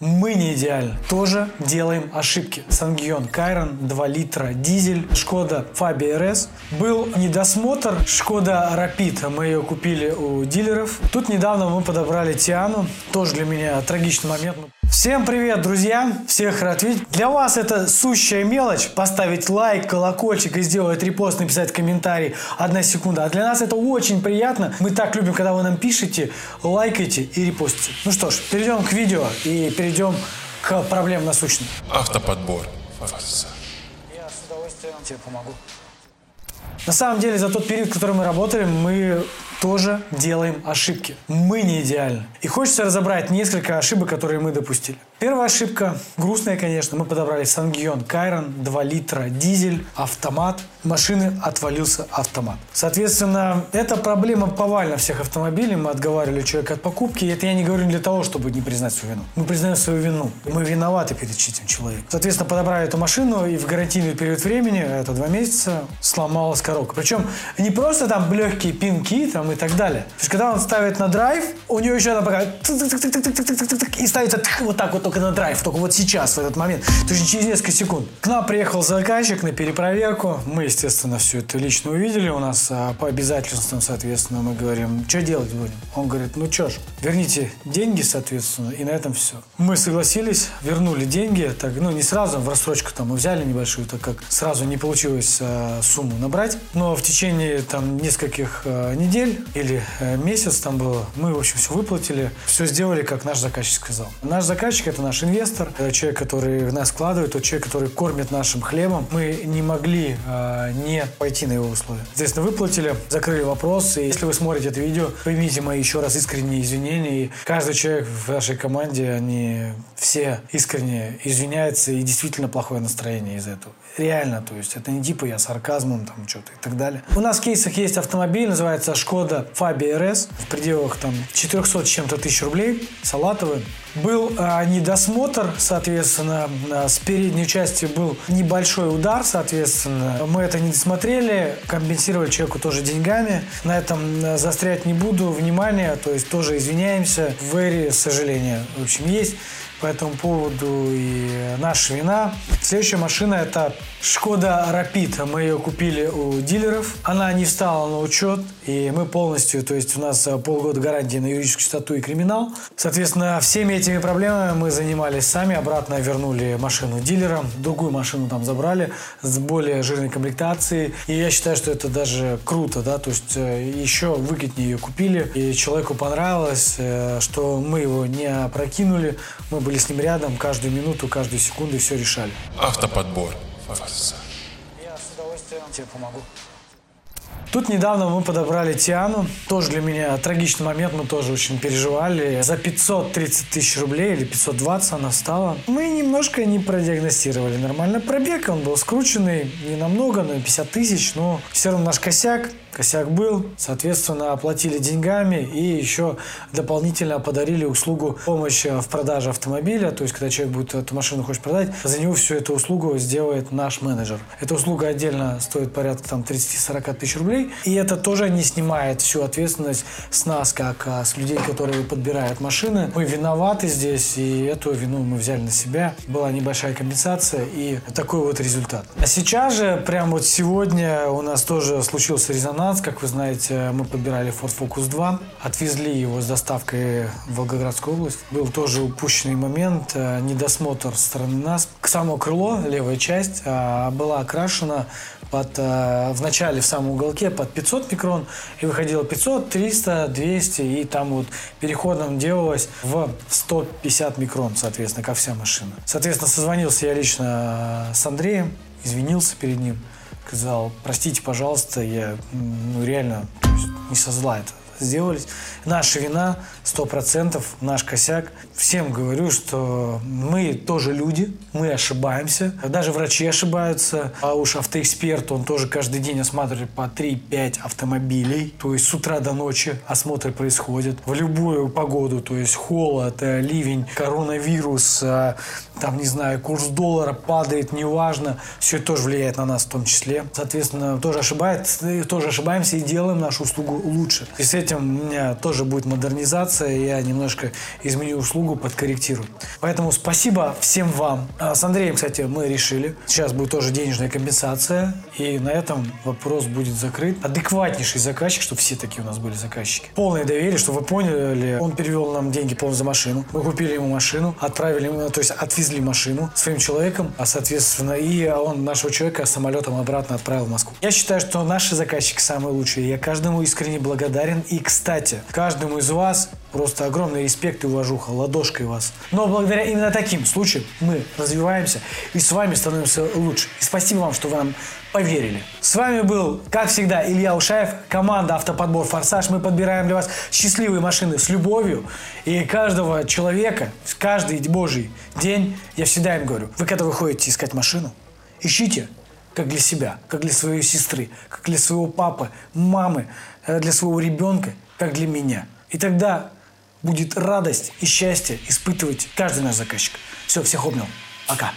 Мы не идеальны. Тоже делаем ошибки. Сангион Кайрон, 2 литра, дизель, Шкода Фабия РС. Был недосмотр Шкода Рапид. Мы ее купили у дилеров. Тут недавно мы подобрали Тиану. Тоже для меня трагичный момент. Всем привет, друзья! Всех рад видеть. Для вас это сущая мелочь. Поставить лайк, колокольчик и сделать репост, написать комментарий. Одна секунда. А для нас это очень приятно. Мы так любим, когда вы нам пишете, лайкайте и репостите. Ну что ж, перейдем к видео и перейдем к проблемам насущным. Автоподбор. Я с удовольствием тебе помогу. На самом деле, за тот период, который мы работали, мы тоже делаем ошибки. Мы не идеальны. И хочется разобрать несколько ошибок, которые мы допустили. Первая ошибка, грустная, конечно, мы подобрали Сангион Кайрон, 2 литра, дизель, автомат. Машины отвалился автомат. Соответственно, эта проблема повально всех автомобилей. Мы отговаривали человека от покупки. И это я не говорю для того, чтобы не признать свою вину. Мы признаем свою вину. Мы виноваты перед этим человеком. Соответственно, подобрали эту машину и в гарантийный период времени, это два месяца, сломалась коробка. Причем не просто там легкие пинки там и так далее. То есть, когда он ставит на драйв, у него еще она пока и ставится вот так вот только на драйв, только вот сейчас, в этот момент. То есть через несколько секунд. К нам приехал заказчик на перепроверку. Мы, естественно, все это лично увидели. У нас а, по обязательствам, соответственно, мы говорим, что делать будем? Он говорит, ну что ж, верните деньги, соответственно, и на этом все. Мы согласились, вернули деньги, так, ну не сразу, в рассрочку там мы взяли небольшую, так как сразу не получилось а, сумму набрать. Но в течение там нескольких а, недель или а, месяц там было, мы, в общем, все выплатили, все сделали, как наш заказчик сказал. Наш заказчик это наш инвестор, это человек, который в нас вкладывает, тот человек, который кормит нашим хлебом. Мы не могли э, не пойти на его условия. Соответственно, выплатили, закрыли вопрос. И если вы смотрите это видео, примите мои еще раз искренние извинения. И каждый человек в нашей команде, они все искренне извиняются и действительно плохое настроение из-за этого. Реально, то есть это не типа я сарказмом там что-то и так далее. У нас в кейсах есть автомобиль, называется Шкода Фабия РС в пределах там 400 чем-то тысяч рублей, салатовый. Был а, недосмотр, соответственно, а, с передней части был небольшой удар, соответственно. Мы это не досмотрели, компенсировали человеку тоже деньгами. На этом а, застрять не буду. Внимание, то есть тоже извиняемся. Very сожаление, в общем, есть по этому поводу и наша вина. Следующая машина это Шкода Рапид. Мы ее купили у дилеров. Она не встала на учет, и мы полностью, то есть у нас полгода гарантии на юридическую чистоту и криминал. Соответственно, всеми этими проблемами мы занимались сами, обратно вернули машину дилерам, другую машину там забрали с более жирной комплектацией. И я считаю, что это даже круто, да, то есть э, еще выгоднее ее купили, и человеку понравилось, э, что мы его не опрокинули, мы были с ним рядом каждую минуту, каждую секунду и все решали. Автоподбор. Я с удовольствием тебе помогу. Тут недавно мы подобрали Тиану. Тоже для меня трагичный момент, мы тоже очень переживали. За 530 тысяч рублей или 520 она стала. Мы немножко не продиагностировали нормально пробег. Он был скрученный, не намного, на 50 тысяч, но все равно наш косяк. Косяк был, соответственно, оплатили деньгами и еще дополнительно подарили услугу помощи в продаже автомобиля. То есть, когда человек будет эту машину хочет продать, за него всю эту услугу сделает наш менеджер. Эта услуга отдельно стоит порядка там 30-40 тысяч рублей. И это тоже не снимает всю ответственность с нас, как а, с людей, которые подбирают машины. Мы виноваты здесь, и эту вину мы взяли на себя. Была небольшая компенсация и такой вот результат. А сейчас же, прямо вот сегодня у нас тоже случился резонанс резонанс. Как вы знаете, мы подбирали Ford Focus 2, отвезли его с доставкой в Волгоградскую область. Был тоже упущенный момент, э, недосмотр со стороны нас. К само крыло, левая часть, э, была окрашена под, э, в начале в самом уголке под 500 микрон и выходило 500, 300, 200 и там вот переходом делалось в 150 микрон, соответственно, как вся машина. Соответственно, созвонился я лично с Андреем, извинился перед ним сказал, простите, пожалуйста, я ну, реально не со зла это сделались. Наша вина, сто процентов, наш косяк. Всем говорю, что мы тоже люди, мы ошибаемся. Даже врачи ошибаются. А уж автоэксперт, он тоже каждый день осматривает по 3-5 автомобилей. То есть с утра до ночи осмотры происходят. В любую погоду, то есть холод, э, ливень, коронавирус, э, там, не знаю, курс доллара падает, неважно. Все это тоже влияет на нас в том числе. Соответственно, тоже, ошибает, тоже ошибаемся и делаем нашу услугу лучше. И с этим у меня тоже будет модернизация, я немножко изменю услугу, подкорректирую. Поэтому спасибо всем вам. А с Андреем, кстати, мы решили. Сейчас будет тоже денежная компенсация. И на этом вопрос будет закрыт. Адекватнейший заказчик, чтобы все такие у нас были заказчики. Полное доверие, чтобы вы поняли, он перевел нам деньги полностью за машину. Мы купили ему машину, отправили, то есть отвезли машину своим человеком, а соответственно и он нашего человека самолетом обратно отправил в Москву. Я считаю, что наши заказчики самые лучшие. Я каждому искренне благодарен. И, кстати, каждому из вас просто огромный респект и уважуха, ладошкой вас. Но благодаря именно таким случаям мы развиваемся и с вами становимся лучше. И спасибо вам, что вы нам поверили. С вами был, как всегда, Илья Ушаев, команда «Автоподбор Форсаж». Мы подбираем для вас счастливые машины с любовью. И каждого человека, каждый божий день, я всегда им говорю, вы когда выходите искать машину, ищите как для себя, как для своей сестры, как для своего папы, мамы, э, для своего ребенка, как для меня. И тогда будет радость и счастье испытывать каждый наш заказчик. Все, всех обнял. Пока.